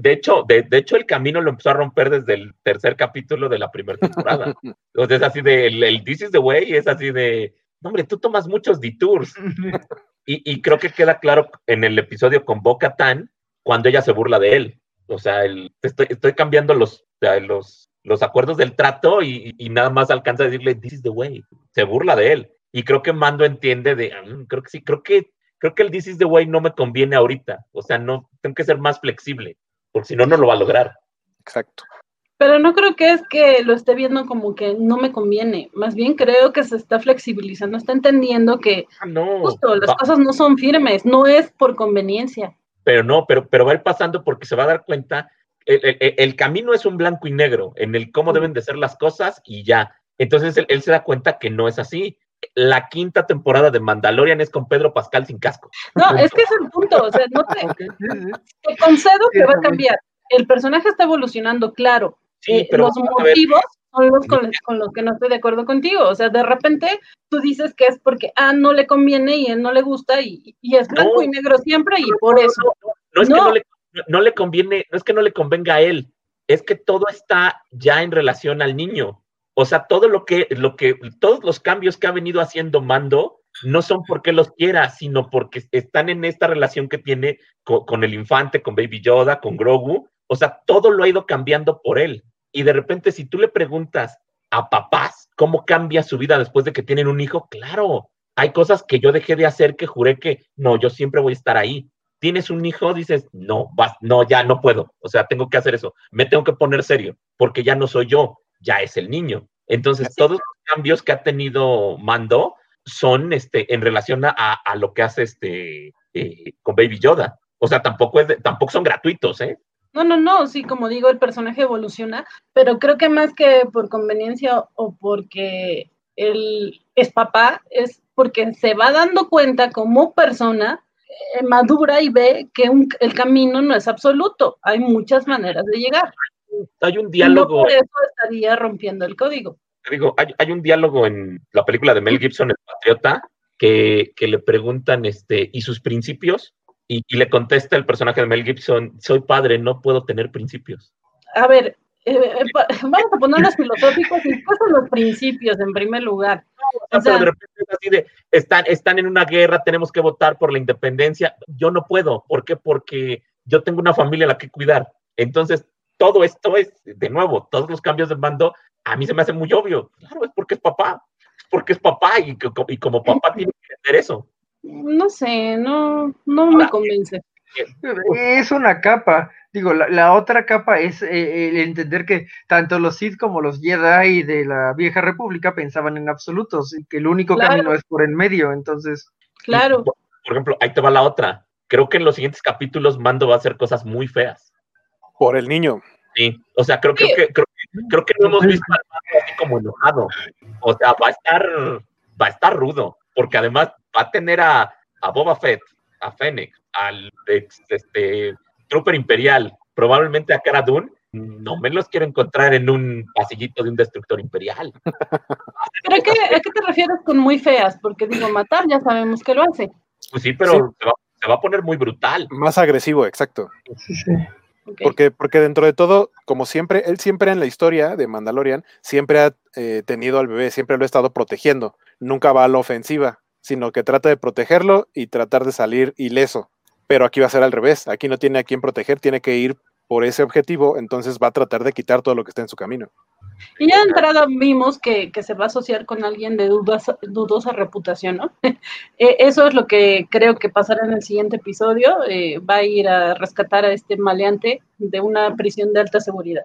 De, hecho, de, hecho, el camino lo empezó a romper desde el tercer capítulo de la primera temporada. *laughs* Entonces, es así de, el, This is the way, es así de, hombre, tú tomas muchos detours. *laughs* y, creo que queda claro en el episodio con Boca Tan, cuando ella se burla de él. O sea, estoy, estoy cambiando los, los, los acuerdos del trato y, y, nada más alcanza a decirle, this is the way. Se burla de él. Y creo que Mando entiende de, ah, creo que sí, creo que creo que el This is the way no me conviene ahorita. O sea, no, tengo que ser más flexible, porque si no, no lo va a lograr. Exacto. Pero no creo que es que lo esté viendo como que no me conviene. Más bien creo que se está flexibilizando, está entendiendo que ah, no, justo las cosas no son firmes, no es por conveniencia. Pero no, pero, pero va a ir pasando porque se va a dar cuenta, el, camino es un blanco y negro en el cómo deben de ser las cosas y ya. Entonces él se da cuenta que no es así la quinta temporada de Mandalorian es con Pedro Pascal sin casco. No, es que es el punto, o sea, no te, te concedo que va a cambiar. El personaje está evolucionando, claro. Sí, eh, pero los motivos son los con, los que no estoy de acuerdo contigo. O sea, de repente tú dices que es porque a ah, no le conviene y él no le gusta y, es blanco y negro siempre y por eso. No, es que no le, no le conviene, no es que no le convenga a él, es que todo está ya en relación al niño. O sea, todo lo que, lo que, todos los cambios que ha venido haciendo Mando no son porque los quiera, sino porque están en esta relación que tiene con, el infante, con Baby Yoda, con Grogu. O sea, todo lo ha ido cambiando por él. Y de repente, si tú le preguntas a papás cómo cambia su vida después de que tienen un hijo, claro, hay cosas que yo dejé de hacer que juré que no, yo siempre voy a estar ahí. Tienes un hijo, dices, no, vas, no, ya no puedo. O sea, tengo que hacer eso. Me tengo que poner serio, porque ya no soy yo, ya es el niño. Entonces, todos los cambios que ha tenido Mando son este, en relación a, lo que hace este, eh, con Baby Yoda. O sea, tampoco, es tampoco son gratuitos, ¿eh? No, no, no, sí, como digo, el personaje evoluciona, pero creo que más que por conveniencia o porque él es papá, es porque se va dando cuenta como persona eh, madura y ve que el camino no es absoluto, hay muchas maneras de llegar. Hay un diálogo. No por eso estaría rompiendo el código digo, hay, un diálogo en la película de Mel Gibson, El Patriota, que, le preguntan, este, ¿y sus principios? Y, le contesta el personaje de Mel Gibson, soy padre, no puedo tener principios. A ver, eh, eh, vamos a ponernos filosóficos y qué son los principios en primer lugar. O sea, de repente es así de, están, están en una guerra, tenemos que votar por la independencia. Yo no puedo. ¿Por qué? Porque yo tengo una familia a la que cuidar. Entonces, todo esto es, de nuevo, todos los cambios de mando a mí se me hace muy obvio. Claro, es porque es papá. Es porque es papá y, y como papá tiene que entender eso. No sé, no, no me convence. Es una capa. Digo, la, otra capa es eh, el entender que tanto los Sith como los Jedi de la vieja república pensaban en absolutos y que el único camino es por en medio, entonces. Claro. Por, ejemplo, ahí te va la otra. Creo que en los siguientes capítulos Mando va a hacer cosas muy feas. Por el niño. Sí, o sea, creo, que, creo, que no hemos visto al Mando así como enojado. O sea, va a estar, va a estar rudo, porque además va a tener a, a Boba Fett, a Fennec, al este, Trooper Imperial, probablemente a Cara Dune. No me los quiero encontrar en un pasillito de un destructor imperial. ¿Pero qué, a qué te refieres con muy feas? Porque digo, matar ya sabemos que lo hace. Pues sí, pero Se, va, se, va, a poner muy brutal. Más agresivo, exacto. Sí, sí. Porque, porque dentro de todo, como siempre, él siempre en la historia de Mandalorian, siempre ha eh, tenido al bebé, siempre lo ha estado protegiendo. Nunca va a la ofensiva, sino que trata de protegerlo y tratar de salir ileso. Pero aquí va a ser al revés. Aquí no tiene a quién proteger, tiene que ir por ese objetivo, entonces va a tratar de quitar todo lo que está en su camino. Y ya de entrada vimos que, se va a asociar con alguien de dudosa reputación, ¿no? *laughs* Eh, eso es lo que creo que pasará en el siguiente episodio. Eh, va a ir a rescatar a este maleante de una prisión de alta seguridad.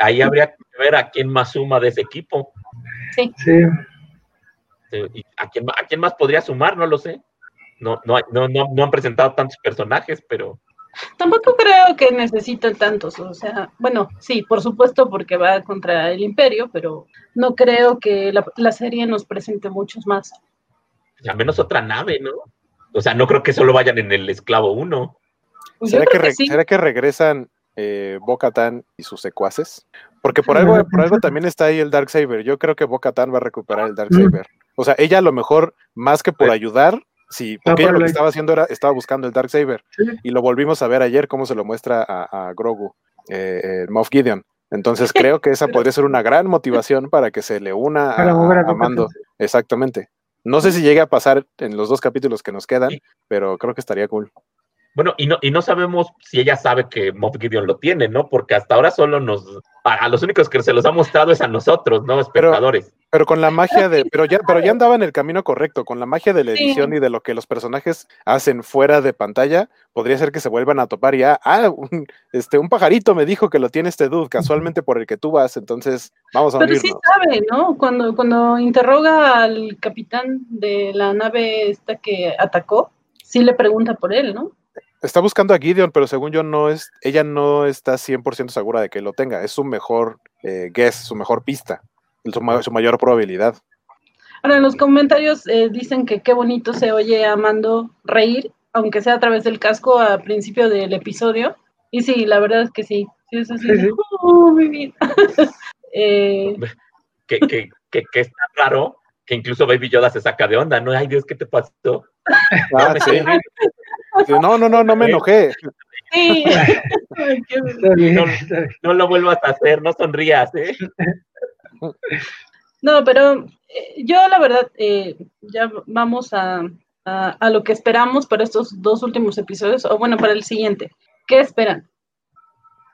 Ahí habría que ver a quién más suma de ese equipo. Sí. ¿A, quién, ¿A quién más podría sumar? No lo sé. No, no, no, no han presentado tantos personajes, pero Tampoco creo que necesiten tantos, o sea, bueno, sí, por supuesto porque va contra el imperio, pero no creo que la, serie nos presente muchos más. Al menos otra nave, ¿no? O sea, no creo que solo vayan en el Esclavo 1. Pues ¿Será, que, regresan eh, Bo-Katan y sus secuaces? Porque por algo, por algo también está ahí el Darksaber. Yo creo que Bo-Katan va a recuperar el Darksaber. O sea, ella a lo mejor, más que por ayudar, Sí, porque ella lo que estaba haciendo era, estaba buscando el Dark Saber. Y lo volvimos a ver ayer, cómo se lo muestra a, Grogu, eh, Moff Gideon. Entonces *laughs* creo que esa podría ser una gran motivación para que se le una a, Mando. Exactamente. No sé si llegue a pasar en los dos capítulos que nos quedan, pero creo que estaría cool. Bueno, y no, y no sabemos si ella sabe que Moff Gideon lo tiene, ¿no? Porque hasta ahora solo nos, a, los únicos que se los ha mostrado es a nosotros, ¿no? Espectadores. Pero, con la magia de, pero ya, pero ya andaba en el camino correcto, con la magia de la edición y de lo que los personajes hacen fuera de pantalla, podría ser que se vuelvan a topar y ah, ah un, este, un pajarito me dijo que lo tiene este dude, casualmente por el que tú vas, entonces vamos a Pero sí sabe, ¿no? Cuando, cuando interroga al capitán de la nave esta que atacó, sí le pregunta por él, ¿no? Está buscando a Gideon, pero según yo no es, ella no está 100% segura de que lo tenga. Es su mejor eh, guess, su mejor pista, su, mayor probabilidad. Ahora, en los comentarios eh, dicen que qué bonito se oye a Mando reír, aunque sea a través del casco al principio del episodio. Y sí, la verdad es que sí. Sí, sí, sí. Oh, *laughs* Eh, que, que, que, que es tan raro que incluso Baby Yoda se saca de onda, ¿no? Ay, Dios, ¿qué te pasó? Ah. Sí, No, no, no, no me enojé. sí. *laughs* No, lo vuelvas a hacer, no sonrías, ¿eh? No, pero eh, yo la verdad, eh, ya vamos a, a, a lo que esperamos para estos dos últimos episodios, o bueno, para el siguiente. ¿Qué esperan?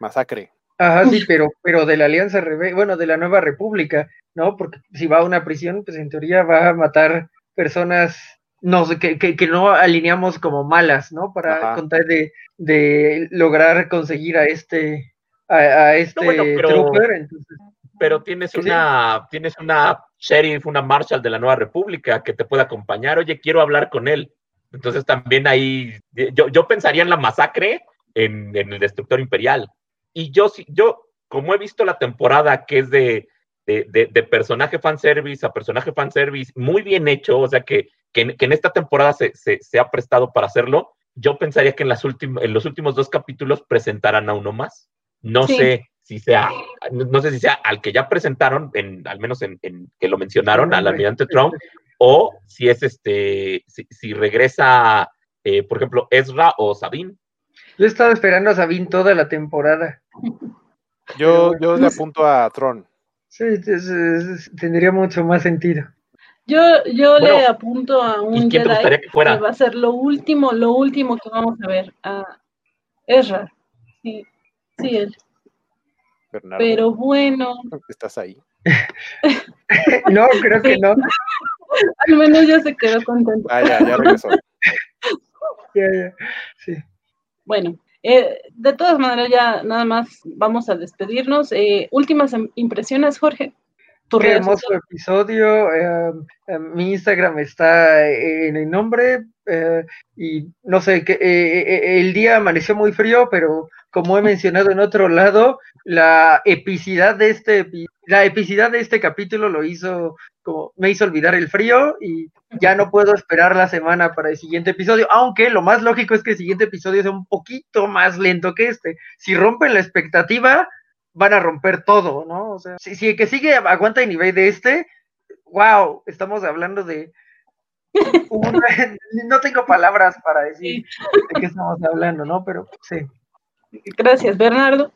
Masacre. Ajá, sí, pero, pero de la Alianza Rebe bueno, de la Nueva República, ¿no? Porque si va a una prisión, pues en teoría va a matar personas no, sé, que, que, que no alineamos como malas, ¿no? Para contar de, de lograr conseguir a este, a, a este bueno, pero- trooper, entonces, Pero tienes sí. una, tienes una sheriff, una marshal de la Nueva República que te puede acompañar. Oye, quiero hablar con él. Entonces también ahí, yo, yo pensaría en la masacre en, en el Destructor Imperial. Y yo, yo, como he visto la temporada que es de, de, de, de personaje fanservice a personaje fanservice, muy bien hecho, o sea que, que, en, que en esta temporada se, se, se ha prestado para hacerlo, yo pensaría que en, las últim- en los últimos dos capítulos presentarán a uno más. No Sí. sé si sea, no, sé si sea al que ya presentaron, en, al menos en, en que lo mencionaron, al almirante Trump, o si es este, si, si regresa, eh, por ejemplo, Ezra o Sabine. Yo he estado esperando a Sabine toda la temporada. Yo, yo le apunto a Tron. Sí, es- es- tendría mucho más sentido. Yo, yo le apunto a un ¿Y quién te Jedi gustaría que fuera? va a ser lo último, lo último que vamos a ver. A Ezra. Sí, sí, él. Bernardo, Pero bueno, estás ahí. *laughs* No, creo que no. *laughs* al menos ya se quedó contento. Ah, ya, ya regresó. *laughs* Ya, ya. Sí. Bueno, eh, de todas maneras ya nada más vamos a despedirnos. Eh, últimas im- impresiones, Jorge. Qué hermoso episodio. eh, eh, mi Instagram está en el nombre eh, y no sé, que, el día amaneció muy frío, pero como he mencionado en otro lado, la epicidad de este la epicidad de este capítulo lo hizo como me hizo olvidar el frío y ya no puedo esperar la semana para el siguiente episodio, aunque lo más lógico es que el siguiente episodio sea un poquito más lento que este. Si rompen la expectativa, van a romper todo, ¿no? O sea, si, si el que sigue aguanta el nivel de este, wow, estamos hablando de... *laughs* no tengo palabras para decir de qué estamos hablando, ¿no? Pero sí. Gracias, Bernardo.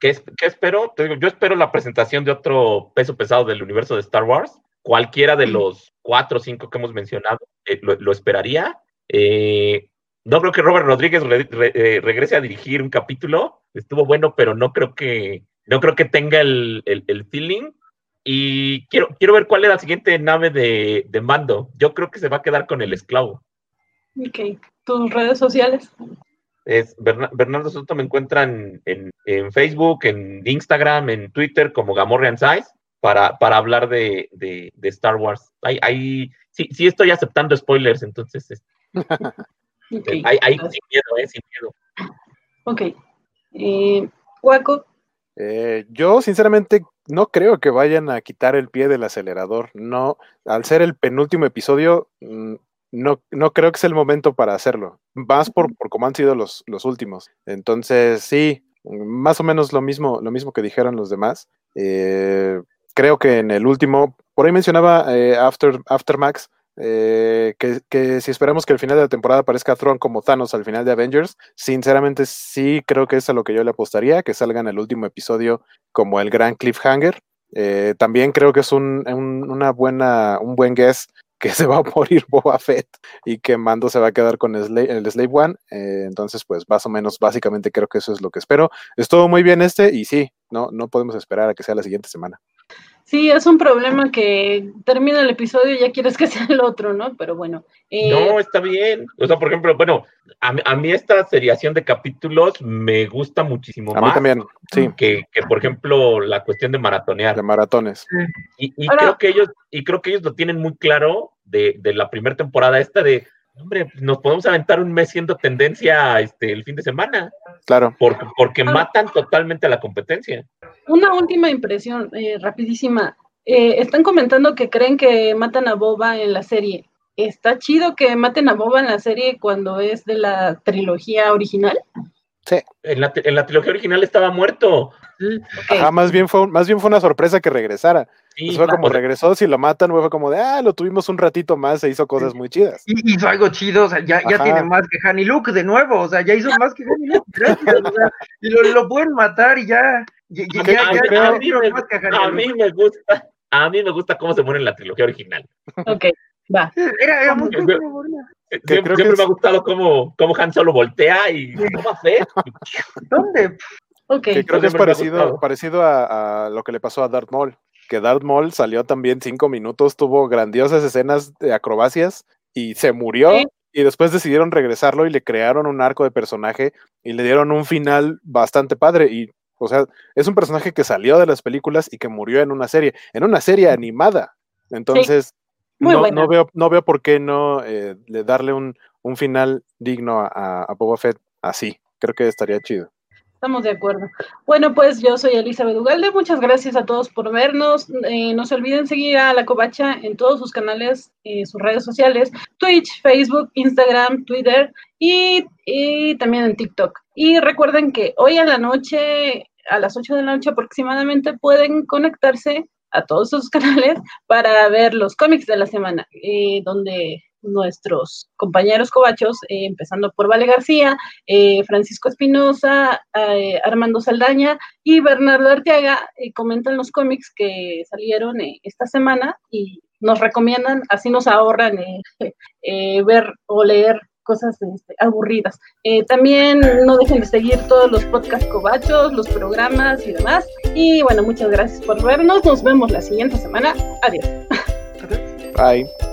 ¿Qué, es- qué espero? Te digo, yo espero la presentación de otro peso pesado del universo de Star Wars. Cualquiera de los cuatro o cinco que hemos mencionado, eh, lo, lo esperaría. Eh, no creo que Robert Rodríguez re- re- eh, regrese a dirigir un capítulo. Estuvo bueno, pero no creo que, no creo que tenga el, el- el feeling. Y quiero, quiero ver cuál es la siguiente nave de, de mando. Yo creo que se va a quedar con el esclavo. Ok, tus redes sociales. Es Berna- Bernardo Soto me encuentran en, en Facebook, en Instagram, en Twitter como Gamorrean Size para, para hablar de, de- de Star Wars. Ahí, ahí sí, sí estoy aceptando spoilers, entonces *laughs* es- Ok, ahí, sin miedo, eh, sin miedo. Ok. Eh, Guaco, Eh, yo, sinceramente, no creo que vayan a quitar el pie del acelerador. No, al ser el penúltimo episodio, mm, no, no creo que sea el momento para hacerlo. Más por, por cómo han sido los, los últimos. Entonces, sí, más o menos lo mismo, lo mismo que dijeron los demás. Eh, creo que en el último, por ahí mencionaba eh, After, Aftermax, eh, que, que si esperamos que al final de la temporada aparezca Thrawn como Thanos al final de Avengers, sinceramente sí creo que es a lo que yo le apostaría, que salga en el último episodio como el gran cliffhanger. Eh, también creo que es un, un- una buena, un buen guess que *laughs* se va a morir Boba Fett y que Mando se va a quedar con el Slave One. Eh, entonces, pues más o menos, básicamente creo que eso es lo que espero. Estuvo muy bien este y sí, no, no podemos esperar a que sea la siguiente semana. Sí, es un problema que termina el episodio y ya quieres que *laughs* sea el otro, ¿no? Pero bueno. eh, No, está bien. O sea, por ejemplo, bueno, a, mí- a mí esta seriación de capítulos me gusta muchísimo A mí también, sí, que, que, por ejemplo, la cuestión de maratonear. de maratones. Y, y Ahora- creo que ellos, y creo que ellos lo tienen muy claro de, de la primera temporada esta de, hombre, nos podemos aventar un mes siendo tendencia este, el fin de semana, Claro. porque, porque Ah. matan totalmente a la competencia. Una última impresión, eh, rapidísima. Eh, están comentando que creen que matan a Boba en la serie. ¿Está chido que maten a Boba en la serie cuando es de la trilogía original? Sí. En la, en la trilogía original estaba muerto. Ajá, más bien fue, más bien fue una sorpresa que regresara. Sí, Pues fue como regresó, si lo matan, fue como de, ah, lo tuvimos un ratito más, se hizo cosas muy chidas. Y hizo algo chido, o sea, ya, ya tiene más que Hanny Luke de nuevo, o sea, ya hizo más que Hanny Luke, gracias, o sea, y lo, lo pueden matar y ya, a, ya, mí- ya- a me, más que Hanny a Luke. mí me gusta, a mí me gusta cómo se muere en la trilogía original. Ok, va. Era, era muy Siempre, creo que siempre me ha gustado cómo, cómo Han Solo voltea y toma fe. ¿Dónde? Ok. Que creo que es parecido, parecido a, a lo que le pasó a Darth Maul. Que Darth Maul salió también cinco minutos, tuvo grandiosas escenas de acrobacias y se murió. Sí. Y después decidieron regresarlo y le crearon un arco de personaje y le dieron un final bastante padre. Y, o sea, es un personaje que salió de las películas y que murió en una serie, en una serie animada. Entonces, Muy no, veo, no veo por qué no eh, le darle un, un final digno a, a, a Boba Fett así. Creo que estaría chido. Estamos de acuerdo. Bueno, pues yo soy Elizabeth Ugalde. Muchas gracias a todos por vernos. Eh, no se olviden seguir a La Covacha en todos sus canales, eh, sus redes sociales, Twitch, Facebook, Instagram, Twitter y, y también en TikTok. Y recuerden que hoy a la noche, a las 8 de la noche aproximadamente, pueden conectarse a todos sus *laughs* canales para ver los cómics de la semana, eh, donde nuestros compañeros covachos, eh, empezando por Vale García, eh, Francisco Espinosa, eh, Armando Saldaña y Bernardo Arteaga comentan los cómics que salieron esta semana y nos recomiendan, así nos ahorran *laughs* ver o leer cosas este, aburridas. También no dejen de seguir todos los podcasts covachos, los programas y demás. Y bueno, muchas gracias por vernos. Nos vemos la siguiente semana. Adiós. Bye.